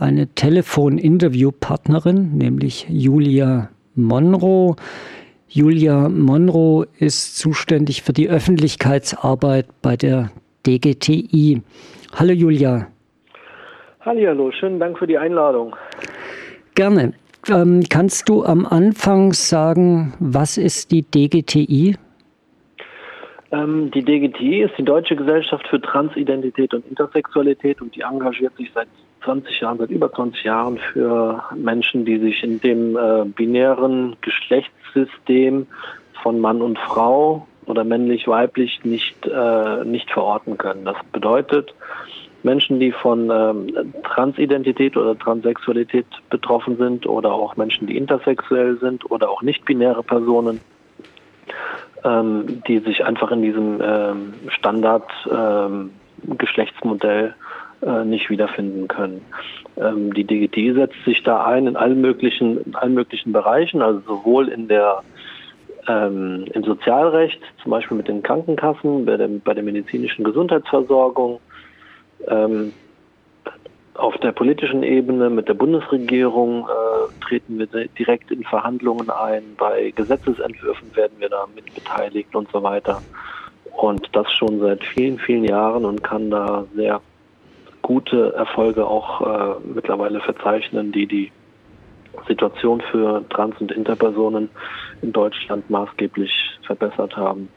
eine Telefon-Interviewpartnerin, nämlich Julia Monroe. Julia Monroe ist zuständig für die Öffentlichkeitsarbeit bei der DGTI. Hallo Julia. Hallo, schönen Dank für die Einladung. Gerne. Ähm, kannst du am Anfang sagen, was ist die DGTI? Ähm, die DGTI ist die Deutsche Gesellschaft für Transidentität und Intersexualität und die engagiert sich seit 20 Jahren, seit über 20 Jahren für Menschen, die sich in dem äh, binären Geschlechtssystem von Mann und Frau oder männlich-weiblich nicht, äh, nicht verorten können. Das bedeutet, Menschen, die von ähm, Transidentität oder Transsexualität betroffen sind oder auch Menschen, die intersexuell sind oder auch nicht-binäre Personen, ähm, die sich einfach in diesem ähm, Standard-Geschlechtsmodell ähm, äh, nicht wiederfinden können. Ähm, die DGT setzt sich da ein in allen möglichen, in allen möglichen Bereichen, also sowohl in der ähm, im Sozialrecht, zum Beispiel mit den Krankenkassen, bei, dem, bei der medizinischen Gesundheitsversorgung, ähm, auf der politischen Ebene mit der Bundesregierung äh, treten wir direkt in Verhandlungen ein. Bei Gesetzesentwürfen werden wir da mit beteiligt und so weiter. Und das schon seit vielen, vielen Jahren und kann da sehr gute Erfolge auch äh, mittlerweile verzeichnen, die die Situation für Trans- und Interpersonen in Deutschland maßgeblich verbessert haben.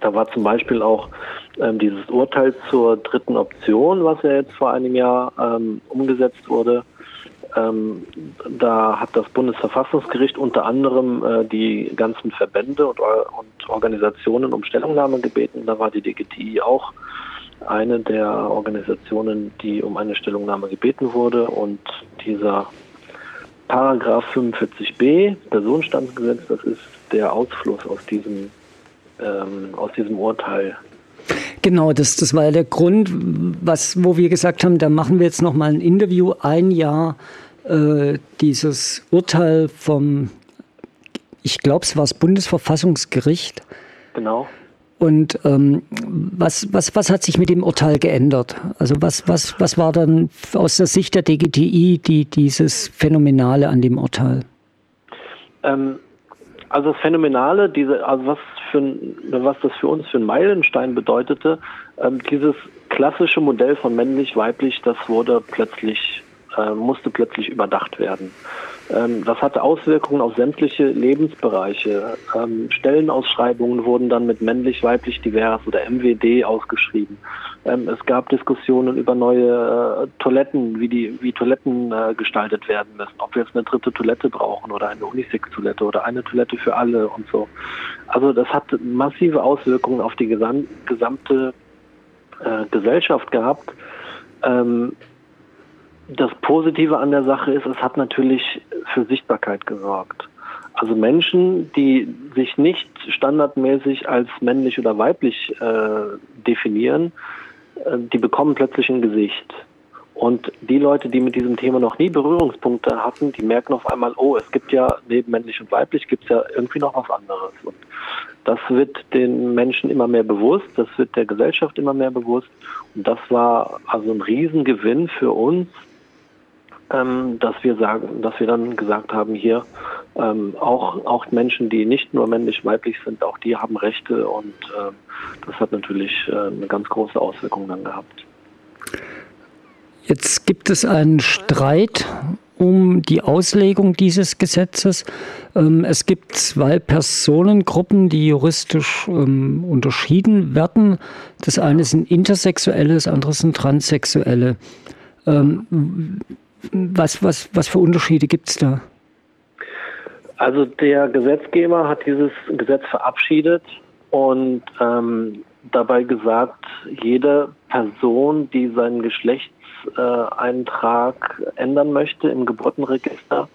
Da war zum Beispiel auch ähm, dieses Urteil zur dritten Option, was ja jetzt vor einem Jahr ähm, umgesetzt wurde. Ähm, da hat das Bundesverfassungsgericht unter anderem äh, die ganzen Verbände und, und, Organisationen um Stellungnahme gebeten. Da war die DGTI auch eine der Organisationen, die um eine Stellungnahme gebeten wurde. Und dieser Paragraph 45b, Personenstandsgesetz, das ist der Ausfluss aus diesem ähm, aus diesem Urteil. Genau, das, das war ja der Grund, was, wo wir gesagt haben, da machen wir jetzt noch mal ein Interview, ein Jahr äh, dieses Urteil vom, ich glaube, es war das Bundesverfassungsgericht. Genau. Und ähm, was, was, was hat sich mit dem Urteil geändert? Also was, was, was war dann aus der Sicht der DGTI die, dieses Phänomenale an dem Urteil? Ähm, also das Phänomenale, diese, also was für was das für uns für einen Meilenstein bedeutete, ähm, dieses klassische Modell von männlich-weiblich, das wurde plötzlich, äh, musste plötzlich überdacht werden. Ähm, das hatte Auswirkungen auf sämtliche Lebensbereiche. Ähm, Stellenausschreibungen wurden dann mit männlich-weiblich divers oder MWD ausgeschrieben. Ähm, es gab Diskussionen über neue äh, Toiletten, wie die wie Toiletten äh, gestaltet werden müssen, ob wir jetzt eine dritte Toilette brauchen oder eine Unisex-Toilette oder eine Toilette für alle und so. Also das hat massive Auswirkungen auf die gesam gesamte äh, Gesellschaft gehabt. Ähm, das Positive an der Sache ist, es hat natürlich für Sichtbarkeit gesorgt. Also Menschen, die sich nicht standardmäßig als männlich oder weiblich äh, definieren, äh, die bekommen plötzlich ein Gesicht. Und die Leute, die mit diesem Thema noch nie Berührungspunkte hatten, die merken auf einmal, oh, es gibt ja neben männlich und weiblich, gibt es ja irgendwie noch was anderes. Und das wird den Menschen immer mehr bewusst, das wird der Gesellschaft immer mehr bewusst. Und das war also ein Riesengewinn für uns, ähm, dass wir sagen, dass wir dann gesagt haben, hier ähm, auch auch Menschen, die nicht nur männlich-weiblich sind, auch die haben Rechte und äh, das hat natürlich äh, eine ganz große Auswirkung dann gehabt. Jetzt gibt es einen Streit um die Auslegung dieses Gesetzes. Ähm, es gibt zwei Personengruppen, die juristisch ähm, unterschieden werden. Das eine sind Intersexuelle, das andere sind Transsexuelle. Was, was, was für Unterschiede gibt es da? Also der Gesetzgeber hat dieses Gesetz verabschiedet und ähm, dabei gesagt, jede Person, die seinen Geschlechtseintrag äh, ändern möchte im Geburtenregister,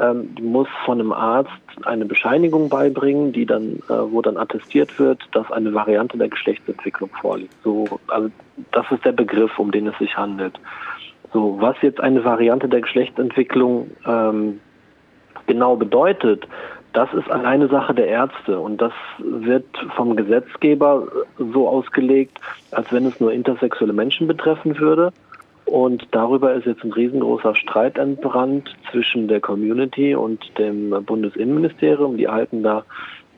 ähm, muss von einem Arzt eine Bescheinigung beibringen, die dann, äh, wo dann attestiert wird, dass eine Variante der Geschlechtsentwicklung vorliegt. So, also das ist der Begriff, um den es sich handelt. So, was jetzt eine Variante der Geschlechtsentwicklung ähm, genau bedeutet, das ist alleine Sache der Ärzte und das wird vom Gesetzgeber so ausgelegt, als wenn es nur intersexuelle Menschen betreffen würde. Und darüber ist jetzt ein riesengroßer Streit entbrannt zwischen der Community und dem Bundesinnenministerium. Die halten da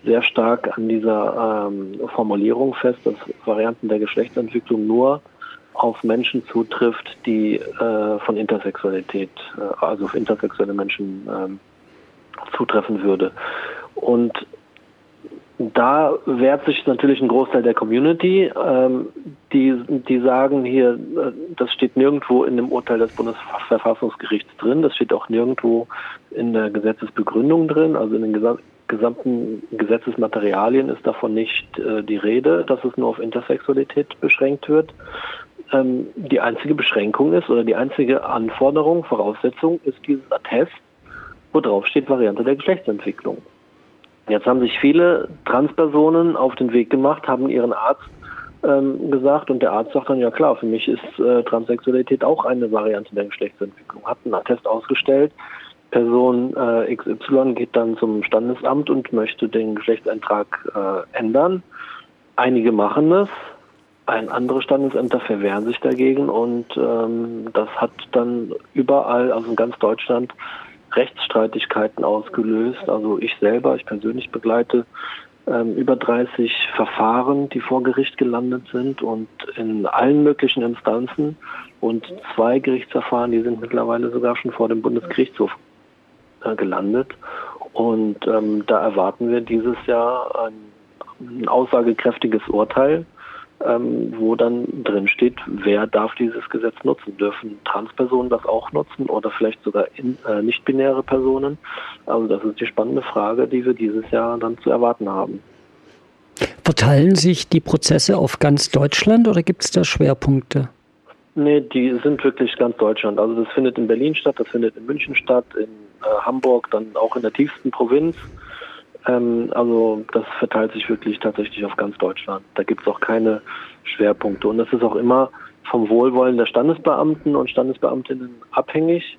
sehr stark an dieser ähm, Formulierung fest, dass Varianten der Geschlechtsentwicklung nur auf Menschen zutrifft, die äh, von Intersexualität, äh, also auf intersexuelle Menschen ähm, zutreffen würde. Und da wehrt sich natürlich ein Großteil der Community, ähm, die, die sagen hier, äh, das steht nirgendwo in dem Urteil des Bundesverfassungsgerichts drin, das steht auch nirgendwo in der Gesetzesbegründung drin, also in den gesamten Gesetzesmaterialien ist davon nicht äh, die Rede, dass es nur auf Intersexualität beschränkt wird. Ähm, die einzige Beschränkung ist oder die einzige Anforderung, Voraussetzung ist dieses Attest, wo drauf steht Variante der Geschlechtsentwicklung. Jetzt haben sich viele Transpersonen auf den Weg gemacht, haben ihren Arzt ähm, gesagt und der Arzt sagt dann, ja klar, für mich ist äh, Transsexualität auch eine Variante der Geschlechtsentwicklung. Hat einen Attest ausgestellt, Person äh, XY geht dann zum Standesamt und möchte den Geschlechtseintrag äh, ändern. Einige machen das, ein andere Standesämter verwehren sich dagegen und ähm, das hat dann überall, also in ganz Deutschland, Rechtsstreitigkeiten ausgelöst. Also ich selber, ich persönlich begleite ähm, über 30 Verfahren, die vor Gericht gelandet sind und in allen möglichen Instanzen und zwei Gerichtsverfahren, die sind mittlerweile sogar schon vor dem Bundesgerichtshof äh, gelandet. Und ähm, da erwarten wir dieses Jahr ein, ein aussagekräftiges Urteil ähm, wo dann drin steht, wer darf dieses Gesetz nutzen. Dürfen Transpersonen das auch nutzen oder vielleicht sogar in, äh, nicht-binäre Personen? Also das ist die spannende Frage, die wir dieses Jahr dann zu erwarten haben. Verteilen sich die Prozesse auf ganz Deutschland oder gibt es da Schwerpunkte? Nee, die sind wirklich ganz Deutschland. Also das findet in Berlin statt, das findet in München statt, in äh, Hamburg, dann auch in der tiefsten Provinz. Ähm, also das verteilt sich wirklich tatsächlich auf ganz Deutschland. Da gibt es auch keine Schwerpunkte. Und das ist auch immer vom Wohlwollen der Standesbeamten und Standesbeamtinnen abhängig.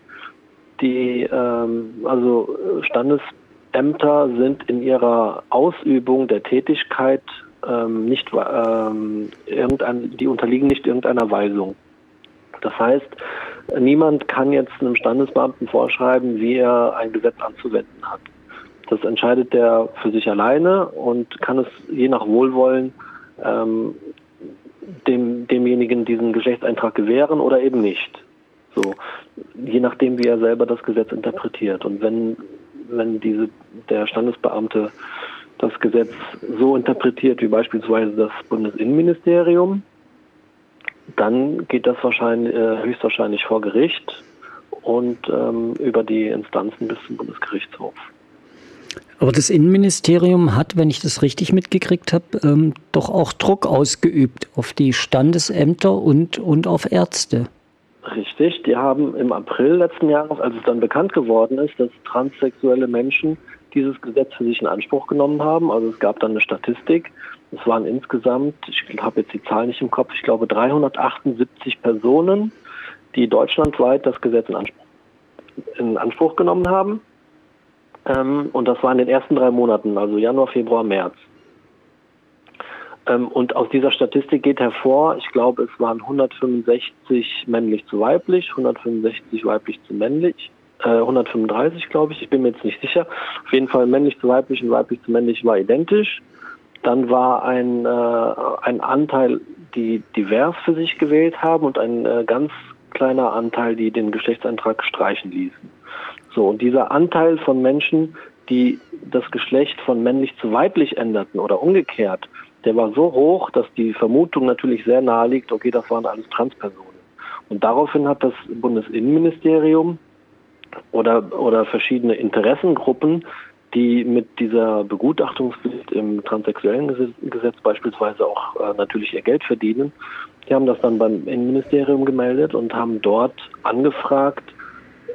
Die ähm, also Standesämter sind in ihrer Ausübung der Tätigkeit ähm, nicht ähm, irgendein, die unterliegen nicht irgendeiner Weisung. Das heißt, niemand kann jetzt einem Standesbeamten vorschreiben, wie er ein Gesetz anzuwenden hat. Das entscheidet der für sich alleine und kann es je nach Wohlwollen ähm, dem, demjenigen diesen Geschlechtseintrag gewähren oder eben nicht. So, je nachdem, wie er selber das Gesetz interpretiert. Und wenn, wenn diese, der Standesbeamte das Gesetz so interpretiert wie beispielsweise das Bundesinnenministerium, dann geht das wahrscheinlich, äh, höchstwahrscheinlich vor Gericht und ähm, über die Instanzen bis zum Bundesgerichtshof. Aber das Innenministerium hat, wenn ich das richtig mitgekriegt habe, ähm, doch auch Druck ausgeübt auf die Standesämter und, und auf Ärzte. Richtig, die haben im April letzten Jahres, als es dann bekannt geworden ist, dass transsexuelle Menschen dieses Gesetz für sich in Anspruch genommen haben. Also es gab dann eine Statistik. Es waren insgesamt, ich habe jetzt die Zahl nicht im Kopf, ich glaube 378 Personen, die deutschlandweit das Gesetz in Anspruch, in Anspruch genommen haben. Ähm, und das war in den ersten drei Monaten, also Januar, Februar, März. Ähm, und aus dieser Statistik geht hervor, ich glaube, es waren 165 männlich zu weiblich, 165 weiblich zu männlich, äh, 135 glaube ich, ich bin mir jetzt nicht sicher. Auf jeden Fall männlich zu weiblich und weiblich zu männlich war identisch. Dann war ein, äh, ein Anteil, die divers für sich gewählt haben und ein äh, ganz kleiner Anteil, die den Geschlechtseintrag streichen ließen. So, und dieser Anteil von Menschen, die das Geschlecht von männlich zu weiblich änderten oder umgekehrt, der war so hoch, dass die Vermutung natürlich sehr nahe liegt, okay, das waren alles Transpersonen. Und daraufhin hat das Bundesinnenministerium oder, oder verschiedene Interessengruppen, die mit dieser Begutachtungspflicht im transsexuellen Gesetz beispielsweise auch äh, natürlich ihr Geld verdienen, die haben das dann beim Innenministerium gemeldet und haben dort angefragt,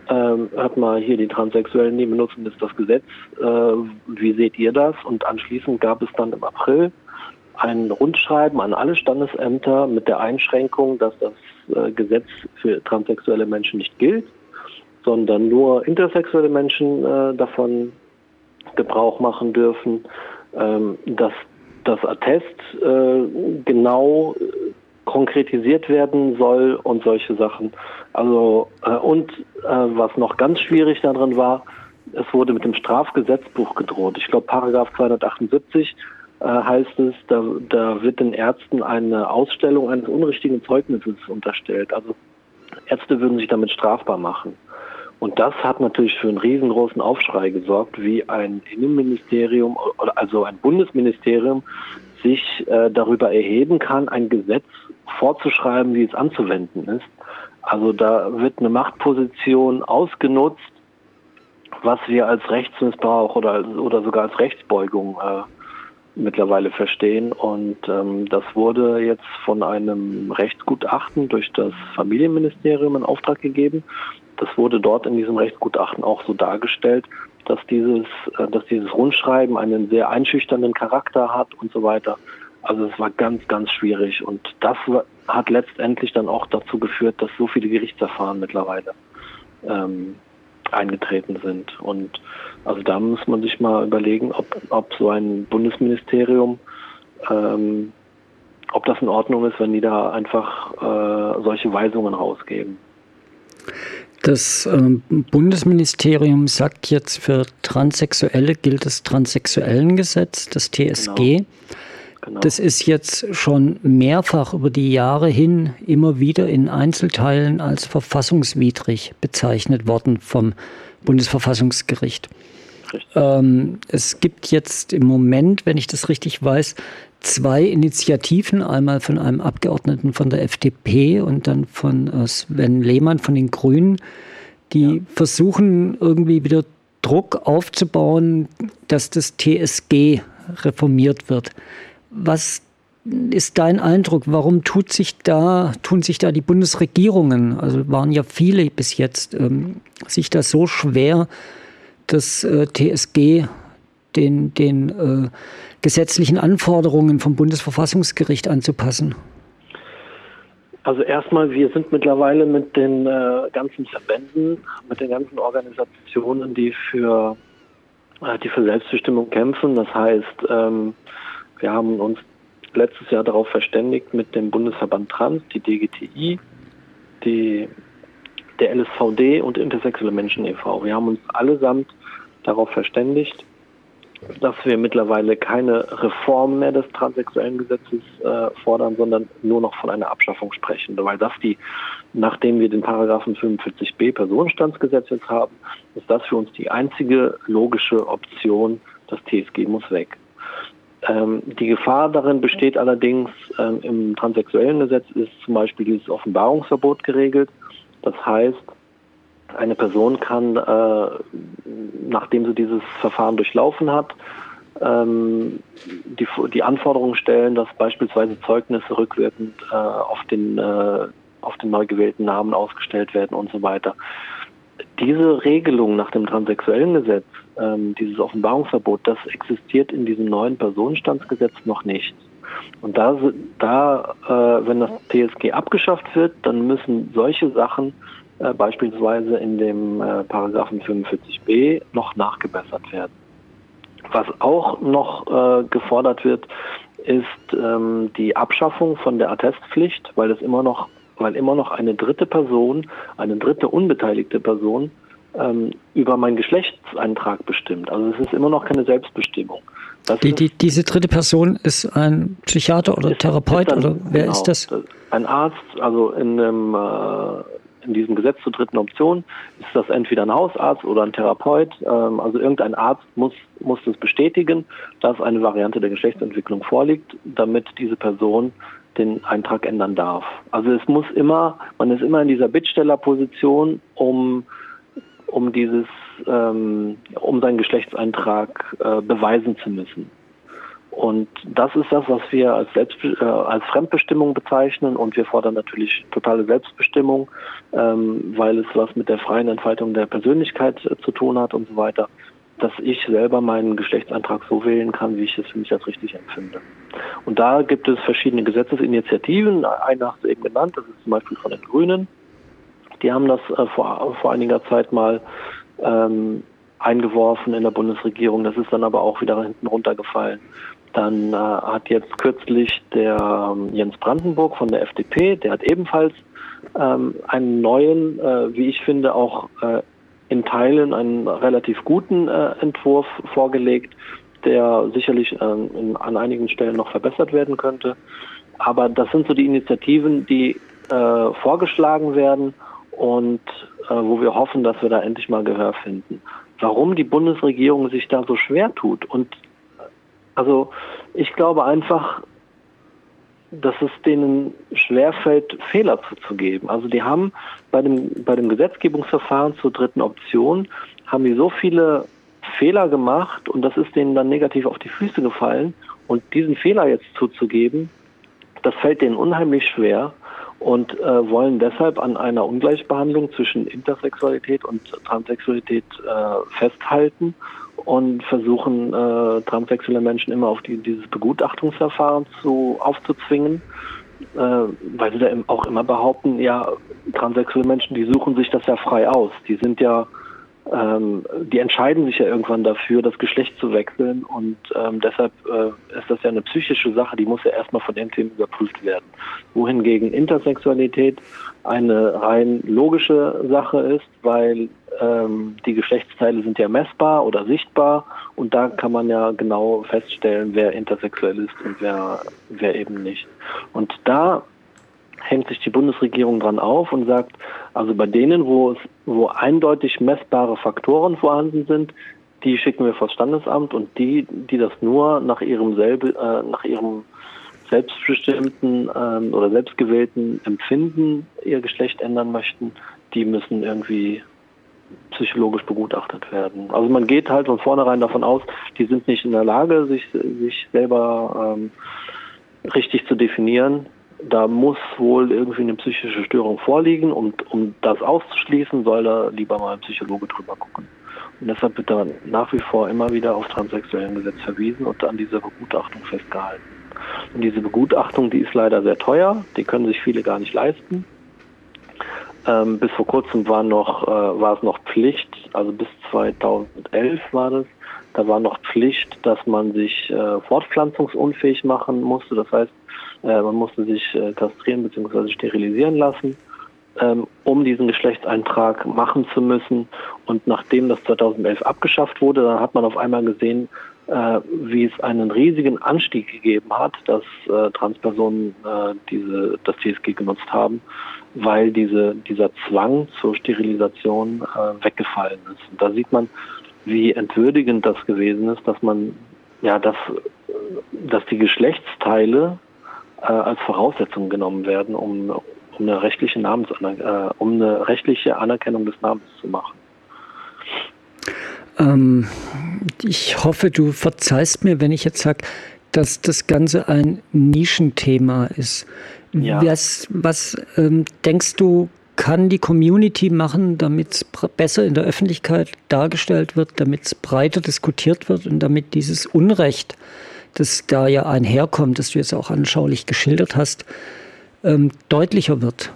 ähm, hört mal hier, die Transsexuellen, die benutzen jetzt das Gesetz. Äh, wie seht ihr das? Und anschließend gab es dann im April ein Rundschreiben an alle Standesämter mit der Einschränkung, dass das äh, Gesetz für transsexuelle Menschen nicht gilt, sondern nur intersexuelle Menschen äh, davon Gebrauch machen dürfen, ähm, dass das Attest äh, genau konkretisiert werden soll und solche Sachen. Also äh, und äh, was noch ganz schwierig darin war, es wurde mit dem Strafgesetzbuch gedroht. Ich glaube, Paragraph 278 äh, heißt es, da, da wird den Ärzten eine Ausstellung eines unrichtigen Zeugnisses unterstellt. Also Ärzte würden sich damit strafbar machen. Und das hat natürlich für einen riesengroßen Aufschrei gesorgt, wie ein Innenministerium, also ein Bundesministerium, sich äh, darüber erheben kann, ein Gesetz vorzuschreiben, wie es anzuwenden ist. Also da wird eine Machtposition ausgenutzt, was wir als Rechtsmissbrauch oder, oder sogar als Rechtsbeugung äh, mittlerweile verstehen. Und ähm, das wurde jetzt von einem Rechtsgutachten durch das Familienministerium in Auftrag gegeben. Das wurde dort in diesem Rechtsgutachten auch so dargestellt, dass dieses, äh, dass dieses Rundschreiben einen sehr einschüchternden Charakter hat und so weiter. Also es war ganz, ganz schwierig. Und das hat letztendlich dann auch dazu geführt, dass so viele Gerichtsverfahren mittlerweile ähm, eingetreten sind. Und also da muss man sich mal überlegen, ob, ob so ein Bundesministerium, ähm, ob das in Ordnung ist, wenn die da einfach äh, solche Weisungen rausgeben. Das ähm, Bundesministerium sagt jetzt, für Transsexuelle gilt das Transsexuellengesetz, das TSG. Genau. Genau. Das ist jetzt schon mehrfach über die Jahre hin immer wieder in Einzelteilen als verfassungswidrig bezeichnet worden vom Bundesverfassungsgericht. Ähm, es gibt jetzt im Moment, wenn ich das richtig weiß, zwei Initiativen, einmal von einem Abgeordneten von der FDP und dann von äh, Sven Lehmann von den Grünen, die ja. versuchen irgendwie wieder Druck aufzubauen, dass das TSG reformiert wird. Was ist dein Eindruck? Warum tut sich da, tun sich da die Bundesregierungen, also waren ja viele bis jetzt, ähm, sich da so schwer, das äh, TSG den, den äh, gesetzlichen Anforderungen vom Bundesverfassungsgericht anzupassen? Also erstmal, wir sind mittlerweile mit den äh, ganzen Verbänden, mit den ganzen Organisationen, die für, äh, die für Selbstbestimmung kämpfen. Das heißt, ähm, wir haben uns letztes Jahr darauf verständigt mit dem Bundesverband Trans, die DGTI, die, der LSVD und Intersexuelle Menschen e.V. Wir haben uns allesamt darauf verständigt, dass wir mittlerweile keine Reform mehr des transsexuellen Gesetzes äh, fordern, sondern nur noch von einer Abschaffung sprechen. Weil das die, nachdem wir den Paragraphen 45b Personenstandsgesetz jetzt haben, ist das für uns die einzige logische Option, das TSG muss weg. Ähm, die Gefahr darin besteht allerdings, ähm, im transsexuellen Gesetz ist zum Beispiel dieses Offenbarungsverbot geregelt. Das heißt, eine Person kann, äh, nachdem sie dieses Verfahren durchlaufen hat, ähm, die, die Anforderungen stellen, dass beispielsweise Zeugnisse rückwirkend äh, auf, den, äh, auf den neu gewählten Namen ausgestellt werden und so weiter. Diese Regelung nach dem transsexuellen Gesetz, ähm, dieses Offenbarungsverbot, das existiert in diesem neuen Personenstandsgesetz noch nicht. Und da, da äh, wenn das TSG abgeschafft wird, dann müssen solche Sachen äh, beispielsweise in dem äh, Paragraphen 45b noch nachgebessert werden. Was auch noch äh, gefordert wird, ist ähm, die Abschaffung von der Attestpflicht, weil es immer noch, weil immer noch eine dritte Person, eine dritte unbeteiligte Person ähm, über meinen Geschlechtseintrag bestimmt. Also es ist immer noch keine Selbstbestimmung. Die, die, diese dritte Person ist ein Psychiater oder ist, Therapeut ist dann, oder wer genau, ist das? Ein Arzt, also in einem äh, in diesem Gesetz zur dritten Option ist das entweder ein Hausarzt oder ein Therapeut. Ähm, also irgendein Arzt muss, muss das bestätigen, dass eine Variante der Geschlechtsentwicklung vorliegt, damit diese Person den Eintrag ändern darf. Also es muss immer, man ist immer in dieser Bittstellerposition, um, um dieses, ähm, um seinen Geschlechtseintrag äh, beweisen zu müssen. Und das ist das, was wir als, Selbst, äh, als Fremdbestimmung bezeichnen. Und wir fordern natürlich totale Selbstbestimmung, ähm, weil es was mit der freien Entfaltung der Persönlichkeit äh, zu tun hat und so weiter, dass ich selber meinen Geschlechtsantrag so wählen kann, wie ich es für mich als richtig empfinde. Und da gibt es verschiedene Gesetzesinitiativen. Eine hast du eben genannt, das ist zum Beispiel von den Grünen. Die haben das äh, vor, vor einiger Zeit mal ähm, eingeworfen in der Bundesregierung. Das ist dann aber auch wieder hinten runtergefallen. Dann äh, hat jetzt kürzlich der ähm, Jens Brandenburg von der FDP, der hat ebenfalls ähm, einen neuen, äh, wie ich finde, auch äh, in Teilen einen relativ guten äh, Entwurf vorgelegt, der sicherlich ähm, in, an einigen Stellen noch verbessert werden könnte. Aber das sind so die Initiativen, die äh, vorgeschlagen werden und äh, wo wir hoffen, dass wir da endlich mal Gehör finden. Warum die Bundesregierung sich da so schwer tut und also ich glaube einfach, dass es denen schwerfällt, Fehler zuzugeben. Also die haben bei dem, bei dem Gesetzgebungsverfahren zur dritten Option, haben die so viele Fehler gemacht und das ist denen dann negativ auf die Füße gefallen. Und diesen Fehler jetzt zuzugeben, das fällt denen unheimlich schwer und äh, wollen deshalb an einer Ungleichbehandlung zwischen Intersexualität und Transsexualität äh, festhalten und versuchen äh, transsexuelle Menschen immer auf die, dieses Begutachtungsverfahren zu aufzuzwingen, äh, weil sie da auch immer behaupten, ja, transsexuelle Menschen, die suchen sich das ja frei aus. Die sind ja ähm, die entscheiden sich ja irgendwann dafür, das Geschlecht zu wechseln und ähm, deshalb äh, ist das ja eine psychische Sache, die muss ja erstmal von Team überprüft werden. Wohingegen Intersexualität eine rein logische Sache ist, weil ähm, die Geschlechtsteile sind ja messbar oder sichtbar und da kann man ja genau feststellen, wer intersexuell ist und wer, wer eben nicht. Und da hängt sich die Bundesregierung dran auf und sagt, also bei denen, wo es, wo eindeutig messbare Faktoren vorhanden sind, die schicken wir vor Standesamt und die, die das nur nach ihrem selbe, äh, nach ihrem selbstbestimmten ähm, oder selbstgewählten Empfinden ihr Geschlecht ändern möchten, die müssen irgendwie psychologisch begutachtet werden. Also man geht halt von vornherein davon aus, die sind nicht in der Lage, sich, sich selber ähm, richtig zu definieren da muss wohl irgendwie eine psychische Störung vorliegen und um das auszuschließen, soll da lieber mal ein Psychologe drüber gucken. Und deshalb wird da nach wie vor immer wieder auf transsexuellen Gesetz verwiesen und an dieser Begutachtung festgehalten. Und diese Begutachtung, die ist leider sehr teuer, die können sich viele gar nicht leisten. Ähm, bis vor kurzem war noch äh, war es noch Pflicht, also bis 2011 war das, da war noch Pflicht, dass man sich äh, fortpflanzungsunfähig machen musste. Das heißt, äh, man musste sich äh, kastrieren bzw. sterilisieren lassen, ähm, um diesen Geschlechtseintrag machen zu müssen. Und nachdem das 2011 abgeschafft wurde, dann hat man auf einmal gesehen, äh, wie es einen riesigen Anstieg gegeben hat, dass äh, Transpersonen äh, diese, das TSG genutzt haben, weil diese, dieser Zwang zur Sterilisation äh, weggefallen ist. Und da sieht man, wie entwürdigend das gewesen ist, dass man ja, dass, dass die Geschlechtsteile äh, als Voraussetzung genommen werden, um, um eine rechtliche Namensaner äh, um eine rechtliche Anerkennung des Namens zu machen. Ähm, ich hoffe, du verzeihst mir, wenn ich jetzt sage, dass das Ganze ein Nischenthema ist. Ja. Was, was ähm, denkst du, kann die Community machen, damit es besser in der Öffentlichkeit dargestellt wird, damit es breiter diskutiert wird und damit dieses Unrecht das da ja einherkommt, das du jetzt auch anschaulich geschildert hast, ähm, deutlicher wird?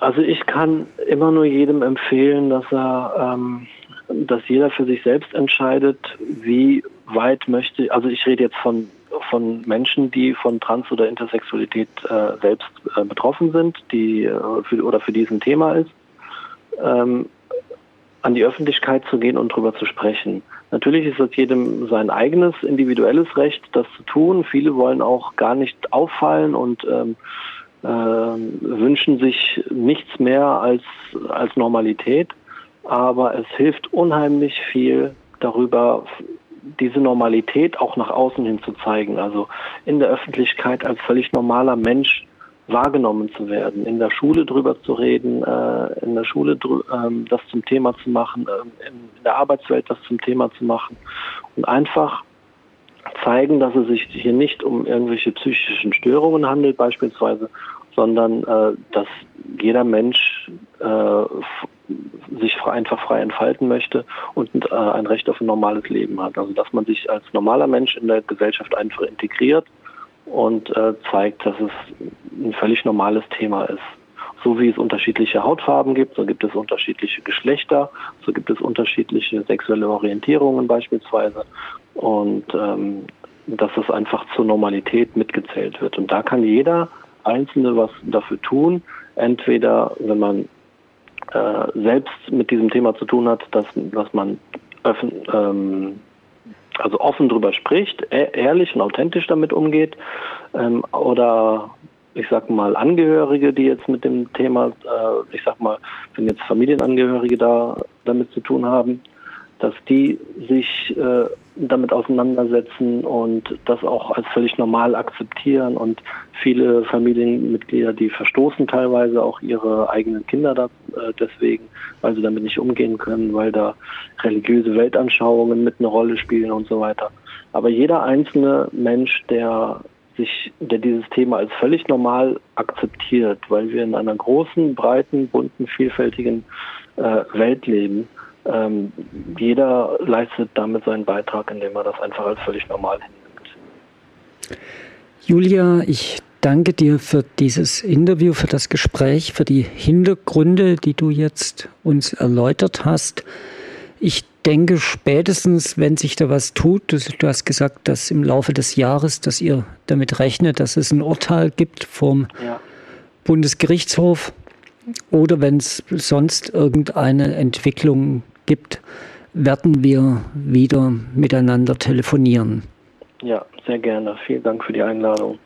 Also ich kann immer nur jedem empfehlen, dass er, ähm, dass jeder für sich selbst entscheidet, wie weit möchte. Also ich rede jetzt von von Menschen, die von Trans- oder Intersexualität äh, selbst äh, betroffen sind, die äh, für, oder für diesen Thema ist. Ähm, an die Öffentlichkeit zu gehen und darüber zu sprechen. Natürlich ist es jedem sein eigenes individuelles Recht, das zu tun. Viele wollen auch gar nicht auffallen und ähm, äh, wünschen sich nichts mehr als, als Normalität. Aber es hilft unheimlich viel darüber, diese Normalität auch nach außen hin zu zeigen. Also in der Öffentlichkeit als völlig normaler Mensch wahrgenommen zu werden, in der Schule drüber zu reden, äh, in der Schule ähm, das zum Thema zu machen, äh, in, der Arbeitswelt das zum Thema zu machen und einfach zeigen, dass es sich hier nicht um irgendwelche psychischen Störungen handelt beispielsweise, sondern äh, dass jeder Mensch äh, sich einfach frei entfalten möchte und äh, ein Recht auf ein normales Leben hat. Also dass man sich als normaler Mensch in der Gesellschaft einfach integriert und äh, zeigt, dass es ein völlig normales Thema ist. so wie es unterschiedliche Hautfarben gibt, so gibt es unterschiedliche Geschlechter, so gibt es unterschiedliche sexuelle Orientierungen beispielsweise. Und ähm, dass das einfach zur Normalität mitgezählt wird. Und da kann jeder Einzelne was dafür tun. Entweder, wenn man äh, selbst mit diesem Thema zu tun hat, dass, dass man öffn, ähm, also offen drüber spricht, e ehrlich und authentisch damit umgeht, ähm, oder ich sag mal Angehörige, die jetzt mit dem Thema, äh, ich sag mal, wenn jetzt Familienangehörige da damit zu tun haben, dass die sich äh, damit auseinandersetzen und das auch als völlig normal akzeptieren. Und viele Familienmitglieder, die verstoßen teilweise auch ihre eigenen Kinder da, äh, deswegen, weil sie damit nicht umgehen können, weil da religiöse Weltanschauungen mit eine Rolle spielen und so weiter. Aber jeder einzelne Mensch, der sich, der dieses Thema als völlig normal akzeptiert, weil wir in einer großen, breiten, bunten, vielfältigen äh, Welt leben, ähm, jeder leistet damit seinen Beitrag, indem er das einfach als völlig normal hinnimmt. Julia, ich danke dir für dieses Interview, für das Gespräch, für die Hintergründe, die du jetzt uns erläutert hast. Ich denke, spätestens, wenn sich da was tut, du, du, hast gesagt, dass im Laufe des Jahres, dass ihr damit rechnet, dass es ein Urteil gibt vom ja. Bundesgerichtshof oder wenn es sonst irgendeine Entwicklung gibt, werden wir wieder miteinander telefonieren. Ja, sehr gerne. Vielen Dank für die Einladung.